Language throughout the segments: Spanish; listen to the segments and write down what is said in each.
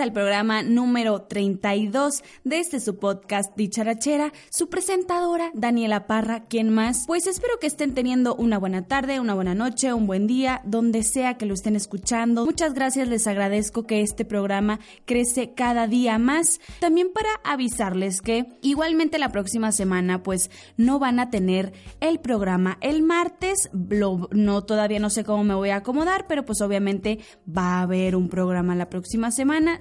al programa número 32 de este su podcast Dicharachera, su presentadora Daniela Parra, quien más. Pues espero que estén teniendo una buena tarde, una buena noche, un buen día, donde sea que lo estén escuchando. Muchas gracias, les agradezco que este programa crece cada día más. También para avisarles que igualmente la próxima semana pues no van a tener el programa el martes, no todavía no sé cómo me voy a acomodar, pero pues obviamente va a haber un programa la próxima semana,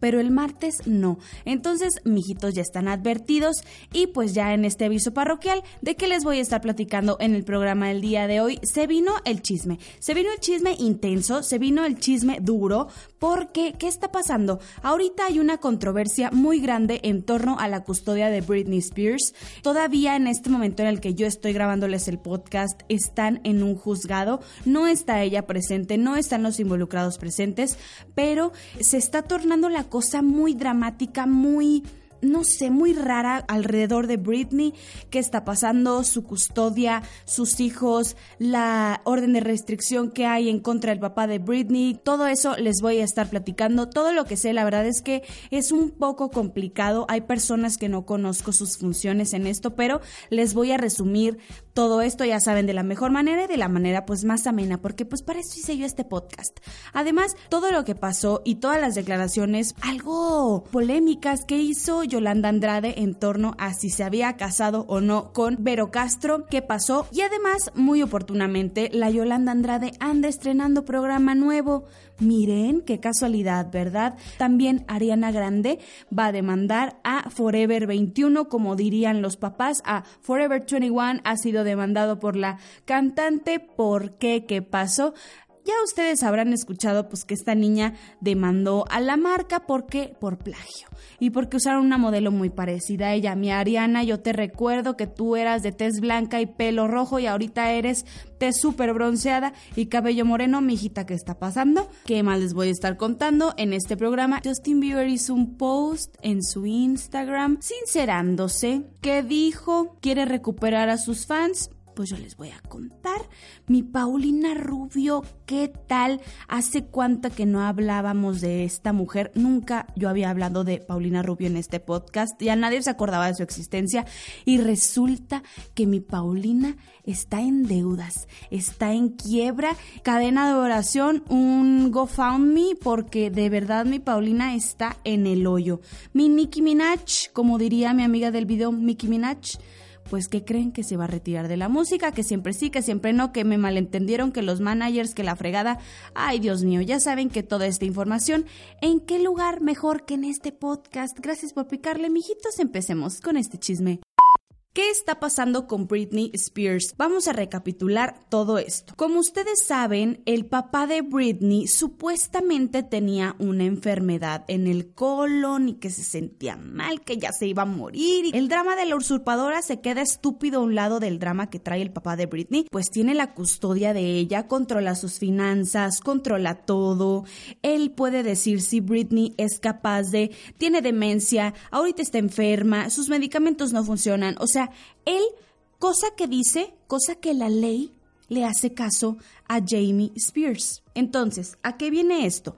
pero el martes no. Entonces, mijitos ya están advertidos y pues ya en este aviso parroquial de que les voy a estar platicando en el programa del día de hoy, se vino el chisme. Se vino el chisme intenso, se vino el chisme duro, porque ¿qué está pasando? Ahorita hay una controversia muy grande en torno a la custodia de Britney Spears. Todavía en este momento en el que yo estoy grabándoles el podcast, están en un juzgado, no está ella presente, no están los involucrados presentes, pero se está la cosa muy dramática, muy no sé, muy rara alrededor de Britney, qué está pasando, su custodia, sus hijos, la orden de restricción que hay en contra del papá de Britney, todo eso les voy a estar platicando. Todo lo que sé, la verdad es que es un poco complicado, hay personas que no conozco sus funciones en esto, pero les voy a resumir todo esto, ya saben, de la mejor manera y de la manera pues más amena, porque pues para eso hice yo este podcast. Además, todo lo que pasó y todas las declaraciones algo polémicas que hizo Yolanda Andrade en torno a si se había casado o no con Vero Castro, qué pasó y además, muy oportunamente, la Yolanda Andrade anda estrenando programa nuevo. Miren, qué casualidad, ¿verdad? También Ariana Grande va a demandar a Forever 21, como dirían los papás, a Forever 21 ha sido demandado por la cantante. ¿Por qué? ¿Qué pasó? Ya ustedes habrán escuchado pues que esta niña demandó a la marca porque por plagio y porque usaron una modelo muy parecida a ella. Mi Ariana, yo te recuerdo que tú eras de tez blanca y pelo rojo y ahorita eres tez súper bronceada y cabello moreno. Mi hijita, ¿qué está pasando? ¿Qué más les voy a estar contando en este programa? Justin Bieber hizo un post en su Instagram sincerándose que dijo quiere recuperar a sus fans pues yo les voy a contar. Mi Paulina Rubio, ¿qué tal? ¿Hace cuánto que no hablábamos de esta mujer? Nunca yo había hablado de Paulina Rubio en este podcast. Ya nadie se acordaba de su existencia. Y resulta que mi Paulina está en deudas, está en quiebra. Cadena de oración, un GoFundMe, porque de verdad mi Paulina está en el hoyo. Mi Nicki Minaj, como diría mi amiga del video, Nicki Minaj pues que creen que se va a retirar de la música, que siempre sí, que siempre no, que me malentendieron, que los managers, que la fregada. Ay, Dios mío, ya saben que toda esta información, ¿en qué lugar mejor que en este podcast? Gracias por picarle, mijitos. Empecemos con este chisme. ¿Qué está pasando con Britney Spears? Vamos a recapitular todo esto. Como ustedes saben, el papá de Britney supuestamente tenía una enfermedad en el colon y que se sentía mal, que ya se iba a morir. El drama de la usurpadora se queda estúpido a un lado del drama que trae el papá de Britney, pues tiene la custodia de ella, controla sus finanzas, controla todo. Él puede decir si Britney es capaz de, tiene demencia, ahorita está enferma, sus medicamentos no funcionan, o sea, él, cosa que dice, cosa que la ley le hace caso a Jamie Spears. Entonces, ¿a qué viene esto?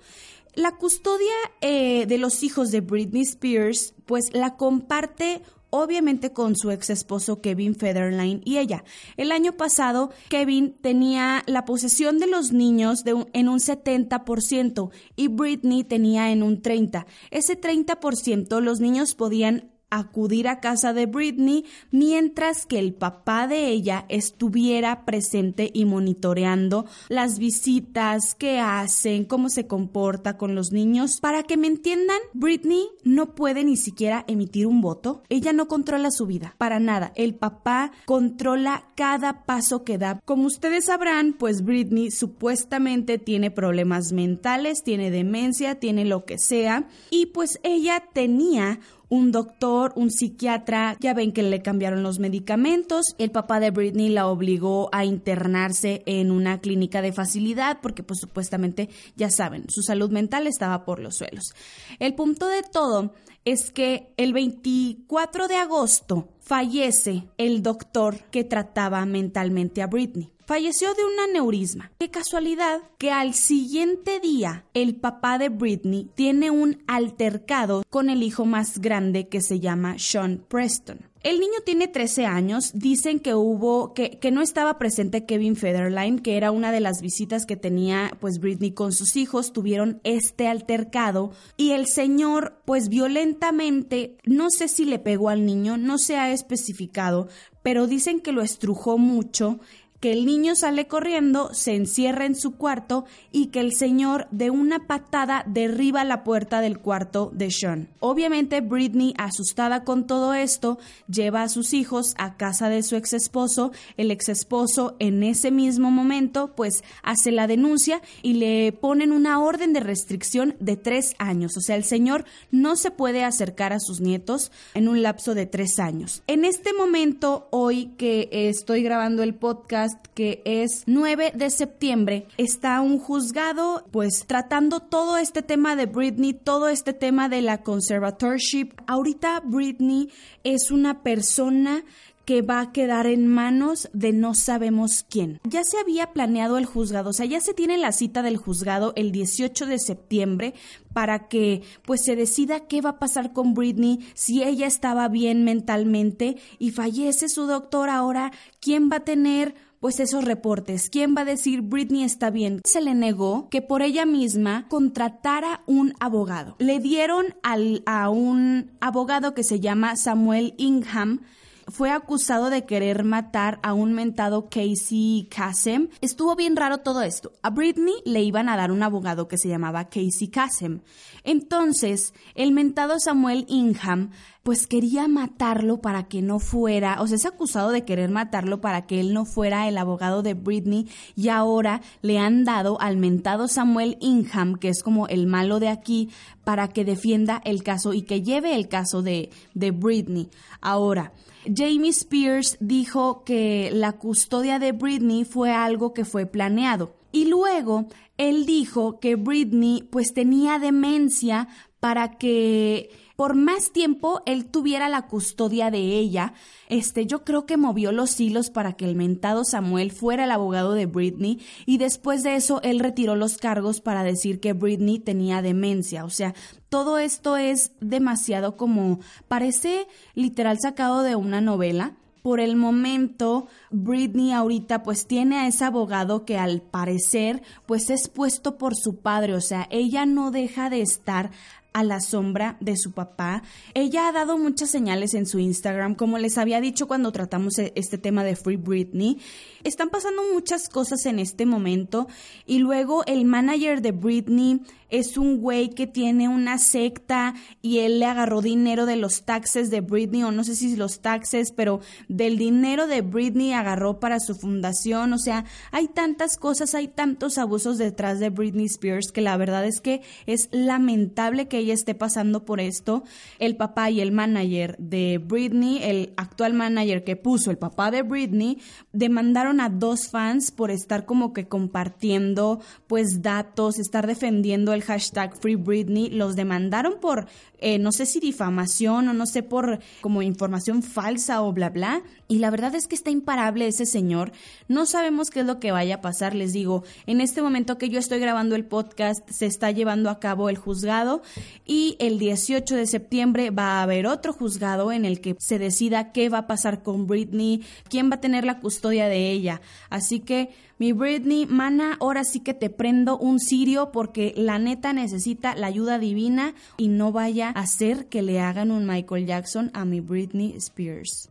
La custodia eh, de los hijos de Britney Spears, pues la comparte obviamente con su ex esposo Kevin Federline y ella. El año pasado, Kevin tenía la posesión de los niños de en un 70% y Britney tenía en un 30%. Ese 30% los niños podían acudir a casa de Britney mientras que el papá de ella estuviera presente y monitoreando las visitas que hacen, cómo se comporta con los niños. Para que me entiendan, Britney no puede ni siquiera emitir un voto. Ella no controla su vida, para nada. El papá controla cada paso que da. Como ustedes sabrán, pues Britney supuestamente tiene problemas mentales, tiene demencia, tiene lo que sea. Y pues ella tenía un doctor, un psiquiatra, ya ven que le cambiaron los medicamentos. El papá de Britney la obligó a internarse en una clínica de facilidad porque pues supuestamente, ya saben, su salud mental estaba por los suelos. El punto de todo es que el 24 de agosto fallece el doctor que trataba mentalmente a Britney. Falleció de un aneurisma. Qué casualidad que al siguiente día el papá de Britney tiene un altercado con el hijo más grande que se llama Sean Preston. El niño tiene 13 años, dicen que hubo, que, que, no estaba presente Kevin Federline, que era una de las visitas que tenía pues Britney con sus hijos, tuvieron este altercado y el señor pues violentamente, no sé si le pegó al niño, no se ha especificado, pero dicen que lo estrujó mucho que el niño sale corriendo, se encierra en su cuarto y que el señor de una patada derriba la puerta del cuarto de Sean. Obviamente Britney, asustada con todo esto, lleva a sus hijos a casa de su ex esposo. El ex esposo en ese mismo momento pues hace la denuncia y le ponen una orden de restricción de tres años. O sea, el señor no se puede acercar a sus nietos en un lapso de tres años. En este momento, hoy que estoy grabando el podcast, que es 9 de septiembre, está un juzgado pues tratando todo este tema de Britney, todo este tema de la conservatorship. Ahorita Britney es una persona que va a quedar en manos de no sabemos quién. Ya se había planeado el juzgado, o sea, ya se tiene la cita del juzgado el 18 de septiembre para que pues se decida qué va a pasar con Britney, si ella estaba bien mentalmente y fallece su doctor ahora, quién va a tener pues esos reportes. ¿Quién va a decir Britney está bien? Se le negó que por ella misma contratara un abogado. Le dieron al, a un abogado que se llama Samuel Ingham fue acusado de querer matar a un mentado Casey Kasem. Estuvo bien raro todo esto. A Britney le iban a dar un abogado que se llamaba Casey Kasem. Entonces, el mentado Samuel Ingham pues quería matarlo para que no fuera, o sea, es acusado de querer matarlo para que él no fuera el abogado de Britney y ahora le han dado al mentado Samuel Ingham, que es como el malo de aquí, para que defienda el caso y que lleve el caso de, de Britney. Ahora, Jamie Spears dijo que la custodia de Britney fue algo que fue planeado. Y luego él dijo que Britney pues tenía demencia para que por más tiempo él tuviera la custodia de ella. Este, yo creo que movió los hilos para que el mentado Samuel fuera el abogado de Britney y después de eso él retiró los cargos para decir que Britney tenía demencia. O sea, todo esto es demasiado como parece literal sacado de una novela por el momento Britney ahorita pues tiene a ese abogado que al parecer pues es puesto por su padre, o sea, ella no deja de estar a la sombra de su papá. Ella ha dado muchas señales en su Instagram, como les había dicho cuando tratamos e-, este tema de Free Britney. Están pasando muchas cosas en este momento y luego el manager de Britney es un güey que tiene una secta y él le agarró dinero de los taxes de Britney, o no sé si los taxes, pero del dinero de Britney agarró para su fundación. O sea, hay tantas cosas, hay tantos abusos detrás de Britney Spears que la verdad es que es lamentable que ella esté pasando por esto. El papá y el manager de Britney, el actual manager que puso el papá de Britney, demandaron a dos fans por estar como que compartiendo pues datos, estar defendiendo el hashtag Free Britney, los demandaron por, eh, no sé si difamación o no sé por como información falsa o bla, bla. Y la verdad es que está imparable ese señor. No sabemos qué es lo que vaya a pasar, les digo. En este momento que yo estoy grabando el podcast, se está llevando a cabo el juzgado y el 18 de septiembre va a haber otro juzgado en el que se decida qué va a pasar con Britney, quién va a tener la custodia de ella. Así que mi Britney, mana, ahora sí que te prendo un cirio porque la neta necesita la ayuda divina y no vaya a hacer que le hagan un Michael Jackson a mi Britney Spears.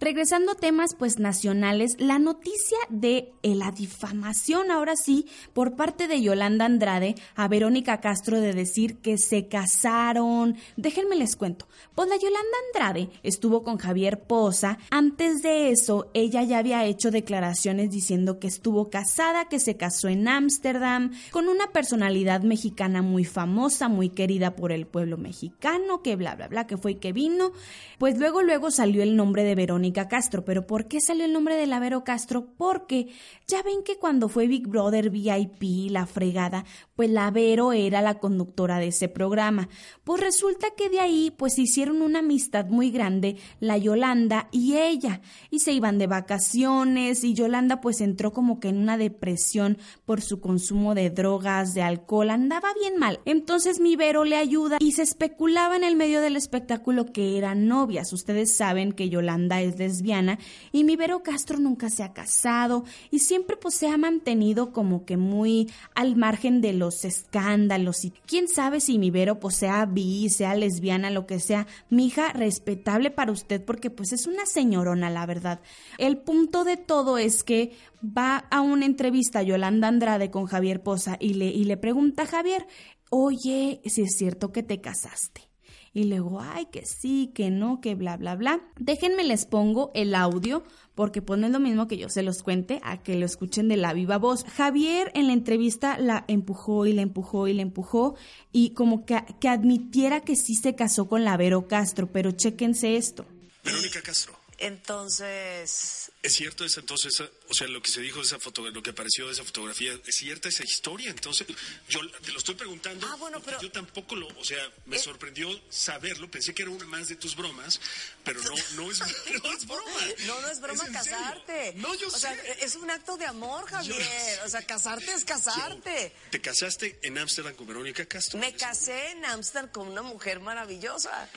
Regresando a temas pues nacionales, la noticia de eh, la difamación ahora sí por parte de Yolanda Andrade a Verónica Castro de decir que se casaron. Déjenme les cuento. Pues la Yolanda Andrade estuvo con Javier Poza. Antes de eso, ella ya había hecho declaraciones diciendo que estuvo casada, que se casó en Ámsterdam, con una personalidad mexicana muy famosa, muy querida por el pueblo mexicano, que bla bla bla, que fue y que vino. Pues luego luego salió el nombre de Verónica Castro. ¿Pero por qué salió el nombre de la Vero Castro? Porque ya ven que cuando fue Big Brother VIP, la fregada, pues la Vero era la conductora de ese programa. Pues resulta que de ahí pues hicieron una amistad muy grande la Yolanda y ella. Y se iban de vacaciones y Yolanda pues entró como que en una depresión por su consumo de drogas, de alcohol, andaba bien mal. Entonces mi Vero le ayuda y se especulaba en el medio del espectáculo que eran novias. Ustedes saben que Yolanda es lesbiana y mi Vero Castro nunca se ha casado y siempre pues se ha mantenido como que muy al margen de los escándalos y quién sabe si mi Vero pues sea bi, sea lesbiana, lo que sea. Mi hija, respetable para usted porque pues es una señorona, la verdad. El punto de todo es que va a una entrevista Yolanda Andrade con Javier Poza y le, y le pregunta a Javier, oye, si es cierto que te casaste. Y luego, ay, que sí, que no, que bla, bla, bla. Déjenme les pongo el audio, porque pues lo mismo que yo se los cuente a que lo escuchen de la viva voz. Javier en la entrevista la empujó y la empujó y la empujó y como que, que admitiera que sí se casó con la Vero Castro, pero chéquense esto. Verónica Castro. Entonces, ¿Es cierto esa, entonces, o sea, lo que se dijo de esa foto, lo que apareció de esa fotografía, ¿es cierta esa historia? Entonces, yo te lo estoy preguntando. Ah, bueno, pero- Yo tampoco lo, o sea, me Eh. sorprendió saberlo, pensé que era una más de tus bromas, pero no, no es, no es broma. no, no es broma casarte. No, yo o sé. sea, es un acto de amor, Javier. O sea, casarte es casarte. ¿Te casaste en Ámsterdam con Verónica Castro? Me casé en Ámsterdam con una mujer maravillosa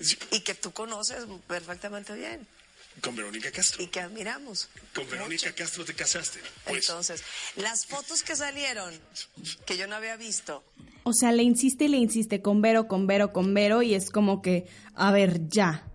Sí, y que tú conoces perfectamente bien Con Verónica Castro. y que admiramos. Con Verónica mucho. Castro te casaste. Pues, Entonces, las fotos que salieron, que yo no había visto, O sea, le insiste y le insiste con Vero, con Vero, con Vero y es como que, a ver, ya.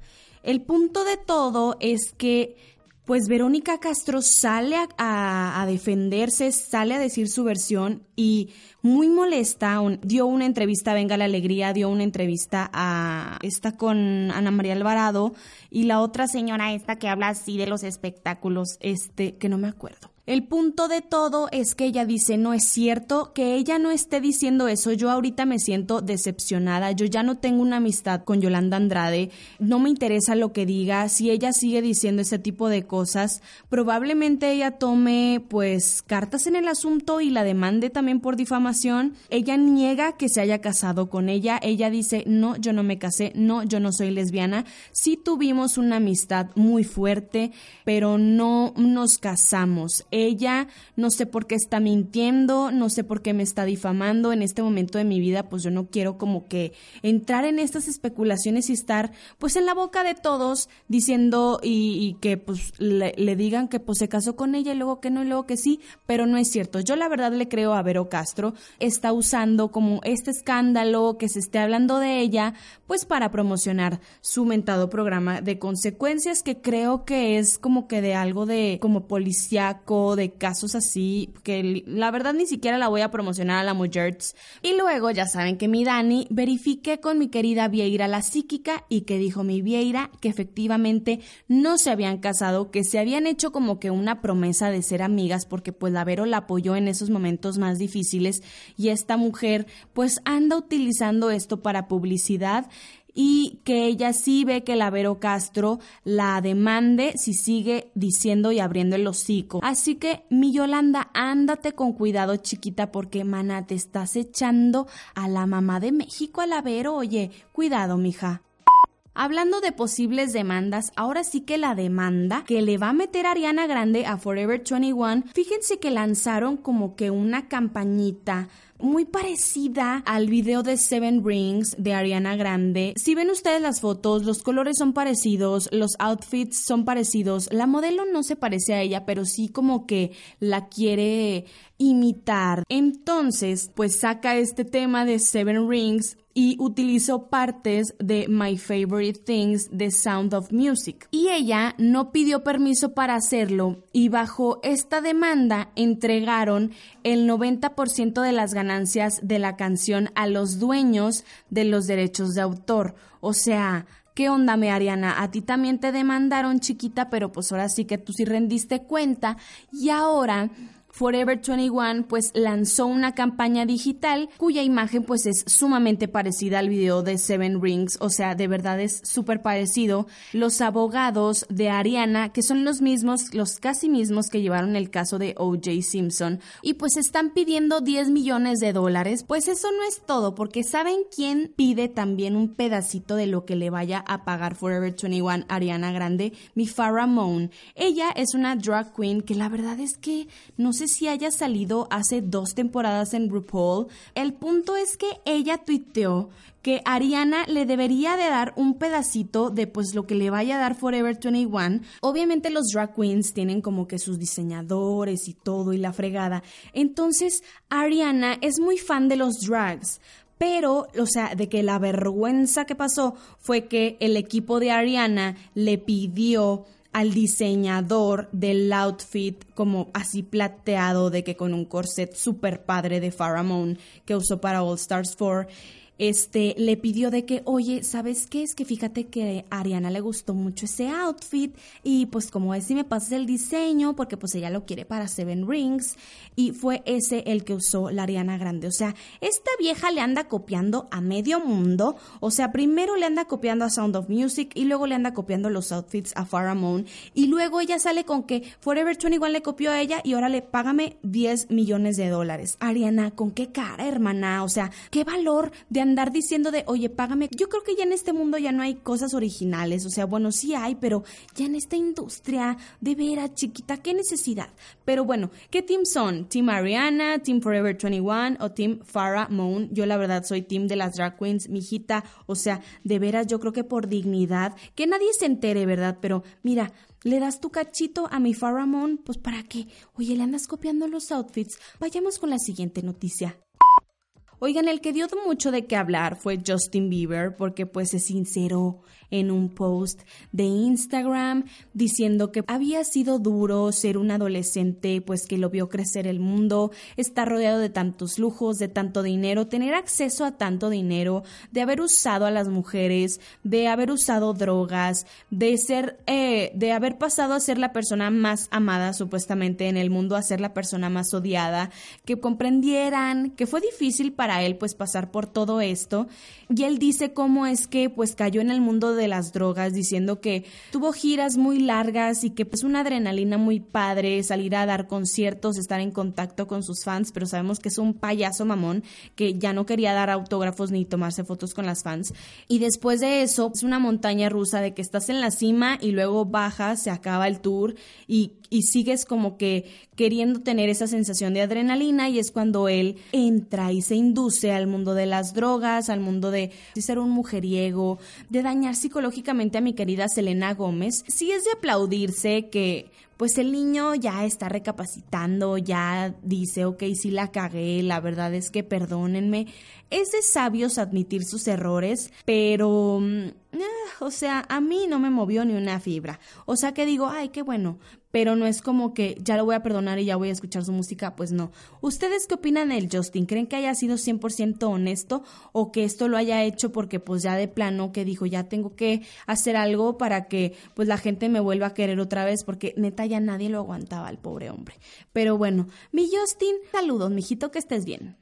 El punto de todo es que, pues Verónica Castro sale a, defenderse, sale a decir su versión y muy molesta, dio una entrevista a Venga la Alegría, dio una entrevista a esta con Ana María Alvarado y la otra señora esta que habla así de los espectáculos, este, que no me acuerdo. El punto de todo es que ella dice, no es cierto, que ella no esté diciendo eso. Yo ahorita me siento decepcionada. Yo ya no tengo una amistad con Yolanda Andrade. No me interesa lo que diga. Si ella sigue diciendo ese tipo de cosas, probablemente ella tome pues cartas en el asunto y la demande también por difamación. Ella niega que se haya casado con ella. Ella dice, no, yo no me casé. No, yo no soy lesbiana. Sí tuvimos una amistad muy fuerte, pero no nos casamos. Ella no sé por qué está mintiendo, no sé por qué me está difamando en este momento de mi vida, pues yo no quiero como que entrar en estas especulaciones y estar pues en la boca de todos diciendo y, y que pues le, le digan que pues se casó con ella y luego que no y luego que sí, pero no es cierto. Yo la verdad le creo a Vero Castro, está usando como este escándalo que se esté hablando de ella pues para promocionar su mentado programa de consecuencias que creo que es como que de algo de como policíaco, de casos así, que la verdad ni siquiera la voy a promocionar a la Mujerts. Y luego ya saben que mi Dani verifique con mi querida Vieira la psíquica y que dijo mi Vieira que efectivamente no se habían casado, que se habían hecho como que una promesa de ser amigas porque pues la Vero la apoyó en esos momentos más difíciles y esta mujer pues anda utilizando esto para publicidad y que ella sí ve que la Vero Castro la demande si sigue diciendo y abriendo el hocico. Así que, mi Yolanda, ándate con cuidado, chiquita, porque, mana, te estás echando a la mamá de México, a la. Oye, cuidado, mija. Hablando de posibles demandas, ahora sí que la demanda que le va a meter Ariana Grande a Forever 21, fíjense que lanzaron como que una campañita muy parecida al video de Seven Rings de Ariana Grande. Si ven ustedes las fotos, los colores son parecidos, los outfits son parecidos. La modelo no se parece a ella, pero sí como que la quiere imitar. Entonces, pues saca este tema de Seven Rings y utilizó partes de My Favorite Things de Sound of Music. Y ella no pidió permiso para hacerlo y bajo esta demanda entregaron el 90% de las ganancias de la canción a los dueños de los derechos de autor. O sea, ¿Qué onda, me Ariana? A ti también te demandaron, chiquita, pero pues ahora sí que tú sí rendiste cuenta y ahora Forever 21 pues lanzó una campaña digital cuya imagen pues es sumamente parecida al video de Seven Rings, o sea, de verdad es súper parecido. Los abogados de Ariana, que son los mismos, los casi mismos que llevaron el caso de OJ Simpson, y pues están pidiendo 10 millones de dólares, pues eso no es todo, porque ¿saben quién pide también un pedacito de lo que le vaya a pagar Forever 21 Ariana Grande? Mi Farrah Moon. Ella es una drag queen que la verdad es que no sé si haya salido hace dos temporadas en RuPaul. El punto es que ella tuiteó que Ariana le debería de dar un pedacito de pues lo que le vaya a dar Forever 21. Obviamente los drag queens tienen como que sus diseñadores y todo y la fregada. Entonces Ariana es muy fan de los drags. Pero, o sea, de que la vergüenza que pasó fue que el equipo de Ariana le pidió al diseñador del outfit como así plateado de que con un corset super padre de Pharamond que usó para All Stars 4 este, le pidió de que, oye, ¿sabes qué? Es que fíjate que a Ariana le gustó mucho ese outfit y pues como es si me pasas el diseño porque pues ella lo quiere para Seven Rings y fue ese el que usó la Ariana Grande. O sea, esta vieja le anda copiando a medio mundo. O sea, primero le anda copiando a Sound of Music y luego le anda copiando los outfits a Farrah y luego ella sale con que Forever 21 le copió a ella y ahora le págame 10 millones de dólares. Ariana, ¿con qué cara, hermana? O sea, ¿qué valor de andar diciendo de, oye, págame. Yo creo que ya en este mundo ya no hay cosas originales. O sea, bueno, sí hay, pero ya en esta industria, de veras, chiquita, qué necesidad. Pero bueno, ¿qué team son? ¿Team Ariana, Team Forever 21 o Team Farah Moon? Yo la verdad soy team de las drag queens, mijita. O sea, de veras, yo creo que por dignidad, que nadie se entere, ¿verdad? Pero mira, le das tu cachito a mi Farah Moon, pues para qué. Oye, le andas copiando los outfits. Vayamos con la siguiente noticia. Oigan, el que dio mucho de qué hablar fue Justin Bieber porque pues se sinceró en un post de Instagram diciendo que había sido duro ser un adolescente, pues que lo vio crecer el mundo, estar rodeado de tantos lujos, de tanto dinero, tener acceso a tanto dinero, de haber usado a las mujeres, de haber usado drogas, de ser, eh, de haber pasado a ser la persona más amada supuestamente en el mundo, a ser la persona más odiada, que comprendieran que fue difícil para él pues pasar por todo esto y él dice cómo es que pues cayó en el mundo de las drogas, diciendo que tuvo giras muy largas y que pues una adrenalina muy padre, salir a dar conciertos, estar en contacto con sus fans, pero sabemos que es un payaso mamón que ya no quería dar autógrafos ni tomarse fotos con las fans. Y después de eso, es una montaña rusa de que estás en la cima y luego bajas, se acaba el tour y, y sigues como que queriendo tener esa sensación de adrenalina y es cuando él entra y se induce al mundo de las drogas, al mundo de, ser un mujeriego, de dañar psicológicamente a mi querida Selena Gómez. Sí es de aplaudirse que pues el niño ya está recapacitando, ya dice, ok, sí la cagué, la verdad es que perdónenme. Es de sabios admitir sus errores, pero, mm, ah, o sea, a mí no me movió ni una fibra. O sea que digo, ay, qué bueno, pero no es como que ya lo voy a perdonar y ya voy a escuchar su música, pues no. ¿Ustedes qué opinan del Justin? ¿Creen que haya sido 100% honesto o que esto lo haya hecho porque pues ya de plano que dijo, ya tengo que hacer algo para que pues la gente me vuelva a querer otra vez porque neta ya nadie lo aguantaba al pobre hombre. Pero bueno, mi Justin, saludos, mijito, que estés bien.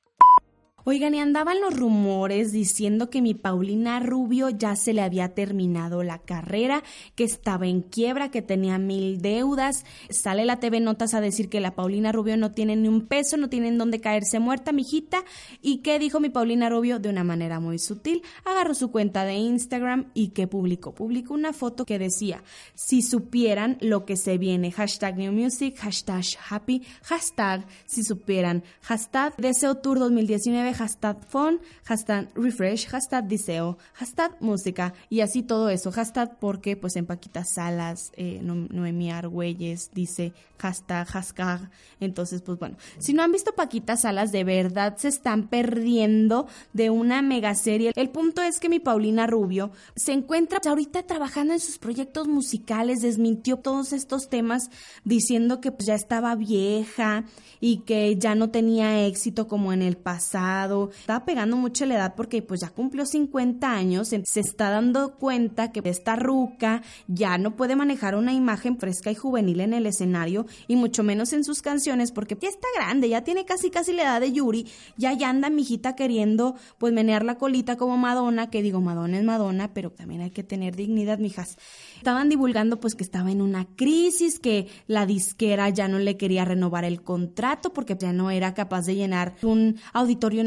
Oigan, y andaban los rumores diciendo que mi Paulina Rubio ya se le había terminado la carrera, que estaba en quiebra, que tenía mil deudas. Sale la TV Notas a decir que la Paulina Rubio no tiene ni un peso, no tiene en dónde caerse muerta, mijita. ¿Y qué dijo mi Paulina Rubio? De una manera muy sutil, agarró su cuenta de Instagram y que publicó. Publicó una foto que decía, si supieran lo que se viene, hashtag New Music, hashtag Happy, hashtag si supieran, hashtag Deseo Tour 2019, hashtag phone, hashtag refresh, hashtag diseo, hashtag música y así todo eso. Hashtag porque pues en Paquita Salas, eh, Noemí Argüelles dice hashtag, hashtag. Entonces pues bueno, si no han visto Paquita Salas, de verdad se están perdiendo de una mega serie. El punto es que mi Paulina Rubio se encuentra ahorita trabajando en sus proyectos musicales, desmintió todos estos temas diciendo que pues ya estaba vieja y que ya no tenía éxito como en el pasado lado. Estaba pegando mucho la edad porque pues ya cumplió 50 años, se está dando cuenta que esta ruca ya no puede manejar una imagen fresca y juvenil en el escenario y mucho menos en sus canciones porque ya está grande, ya tiene casi casi la edad de Yuri, ya ya anda mi hijita queriendo pues menear la colita como Madonna, que digo Madonna es Madonna, pero también hay que tener dignidad, mijas. Estaban divulgando pues que estaba en una crisis, que la disquera ya no le quería renovar el contrato porque ya no era capaz de llenar un auditorio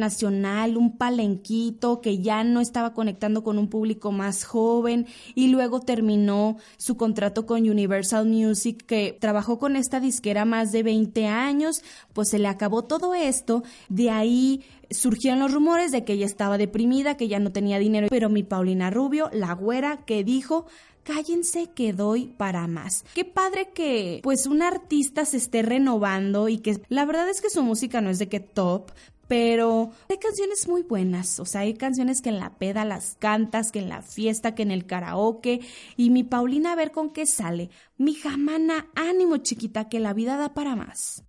un palenquito, que ya no estaba conectando con un público más joven y luego terminó su contrato con Universal Music que trabajó con esta disquera más de 20 años, pues se le acabó todo esto, de ahí surgieron los rumores de que ella estaba deprimida, que ya no tenía dinero, pero mi Paulina Rubio, la güera, que dijo cállense que doy para más. Qué padre que pues un artista se esté renovando y que la verdad es que su música no es de que top, pero hay canciones muy buenas, o sea, hay canciones que en la peda las cantas, que en la fiesta, que en el karaoke, y mi Paulina a ver con qué sale. Mi jamana, ánimo chiquita, que la vida da para más.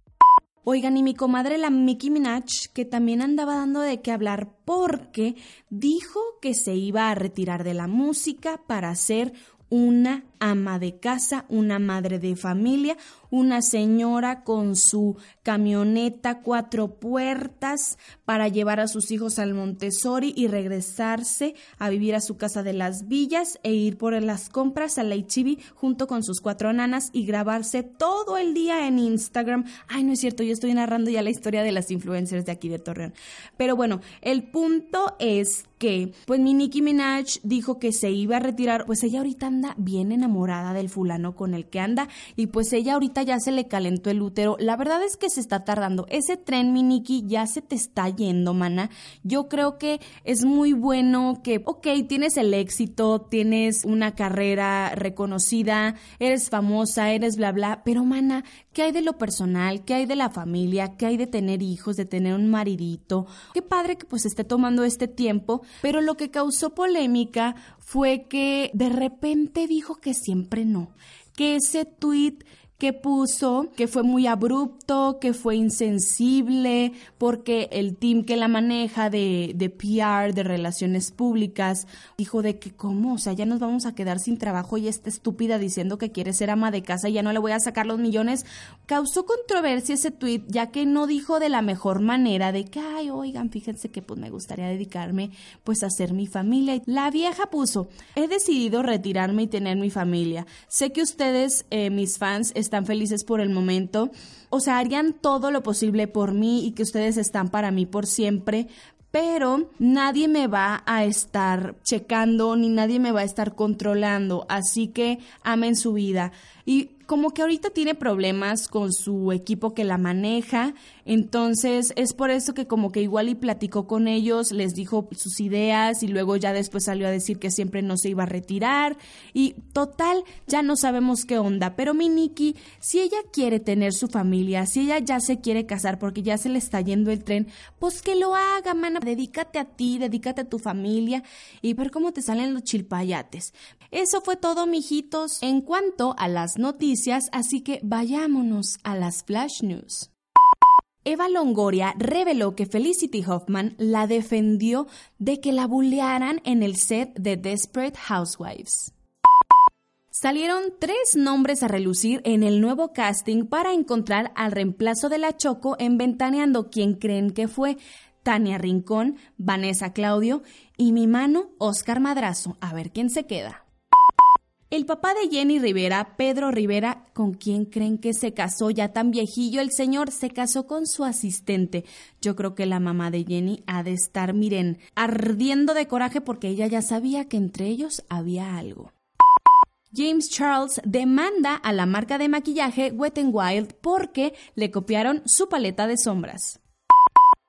Oigan, y mi comadre la Mickey Minaj, que también andaba dando de qué hablar porque dijo que se iba a retirar de la música para hacer una ama de casa, una madre de familia, una señora con su camioneta cuatro puertas para llevar a sus hijos al Montessori y regresarse a vivir a su casa de las villas e ir por las compras a la Ichibi junto con sus cuatro nanas y grabarse todo el día en Instagram. Ay, no es cierto, yo estoy narrando ya la historia de las influencers de aquí de Torreón. Pero bueno, el punto es que, pues mi Nicki Minaj dijo que se iba a retirar, pues ella ahorita bien enamorada del fulano con el que anda y pues ella ahorita ya se le calentó el útero. La verdad es que se está tardando. Ese tren, mi Nicki, ya se te está yendo, mana. Yo creo que es muy bueno que, ok, tienes el éxito, tienes una carrera reconocida, eres famosa, eres bla, bla, pero, mana, ¿qué hay de lo personal? ¿Qué hay de la familia? ¿Qué hay de tener hijos, de tener un maridito? Qué padre que pues esté tomando este tiempo pero lo que causó polémica fue que de repente dijo que siempre no, que ese tweet que puso, que fue muy abrupto, que fue insensible, porque el team que la maneja de, de PR, de relaciones públicas, dijo de que cómo, o sea, ya nos vamos a quedar sin trabajo y esta estúpida diciendo que quiere ser ama de casa y ya no le voy a sacar los millones, causó controversia ese tweet, ya que no dijo de la mejor manera de que, ay, oigan, fíjense que pues me gustaría dedicarme pues a ser mi familia. La vieja puso, he decidido retirarme y tener mi familia. Sé que ustedes, eh, mis fans, felices por el momento. O sea, harían todo lo posible por mí y que ustedes están para mí por siempre, pero nadie me va a estar checando ni nadie me va a estar controlando, así que amen su vida. Y como que ahorita tiene problemas con su equipo que la maneja, entonces es por eso que como que igual y platicó con ellos, les dijo sus ideas y luego ya después salió a decir que siempre no se iba a retirar y total, ya no sabemos qué onda, pero mi Nikki, si ella quiere tener su familia, si ella ya se quiere casar porque ya se le está yendo el tren, pues que lo haga, mana, dedícate a ti, dedícate a tu familia y ver cómo te salen los chilpayates. Eso fue todo, mijitos, en cuanto a las noticias, así que vayámonos a las flash news. Eva Longoria reveló que Felicity Hoffman la defendió de que la bullearan en el set de Desperate Housewives. Salieron tres nombres a relucir en el nuevo casting para encontrar al reemplazo de la Choco en Ventaneando. ¿Quién creen que fue? Tania Rincón, Vanessa Claudio y mi mano, Oscar Madrazo. A ver quién se queda. El papá de Jenny Rivera, Pedro Rivera, ¿con quién creen que se casó ya tan viejillo? El señor se casó con su asistente. Yo creo que la mamá de Jenny ha de estar, miren, ardiendo de coraje porque ella ya sabía que entre ellos había algo. James Charles demanda a la marca de maquillaje Wet n Wild porque le copiaron su paleta de sombras.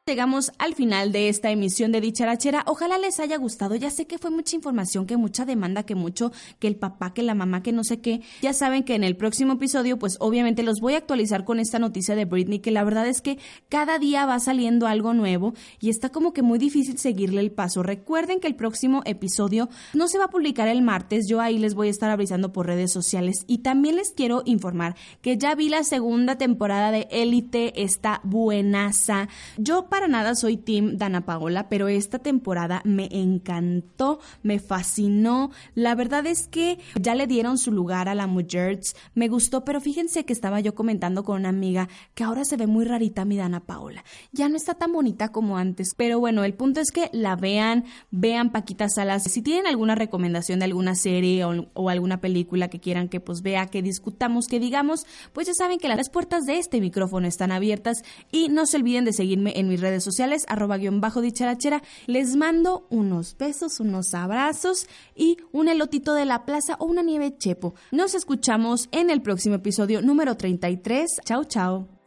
Llegamos al final de esta emisión de Dicharachera. Ojalá les haya gustado. Ya sé que fue mucha información, que mucha demanda, que mucho, que el papá, que la mamá, que no sé qué. Ya saben que en el próximo episodio, pues obviamente los voy a actualizar con esta noticia de Britney, que la verdad es que cada día va saliendo algo nuevo y está como que muy difícil seguirle el paso. Recuerden que el próximo episodio no se va a publicar el martes. Yo ahí les voy a estar avisando por redes sociales. Y también les quiero informar que ya vi la segunda temporada de Élite. Está buenaza. Yo para nada soy Team Dana Paola, pero esta temporada me encantó, me fascinó. La verdad es que ya le dieron su lugar a la Mujerts, me gustó, pero fíjense que estaba yo comentando con una amiga que ahora se ve muy rarita mi Dana Paola. Ya no está tan bonita como antes, pero bueno, el punto es que la vean, vean Paquita Salas. Si tienen alguna recomendación de alguna serie o, alguna película que quieran que pues vea, que discutamos, que digamos, pues ya saben que las puertas de este micrófono están abiertas y no se olviden de seguirme en mis redes sociales, arroba guion bajo dicharachera. Les mando unos besos, unos abrazos y un elotito de la plaza o una nieve chepo. Nos escuchamos en el próximo episodio número 33. Chao, chao.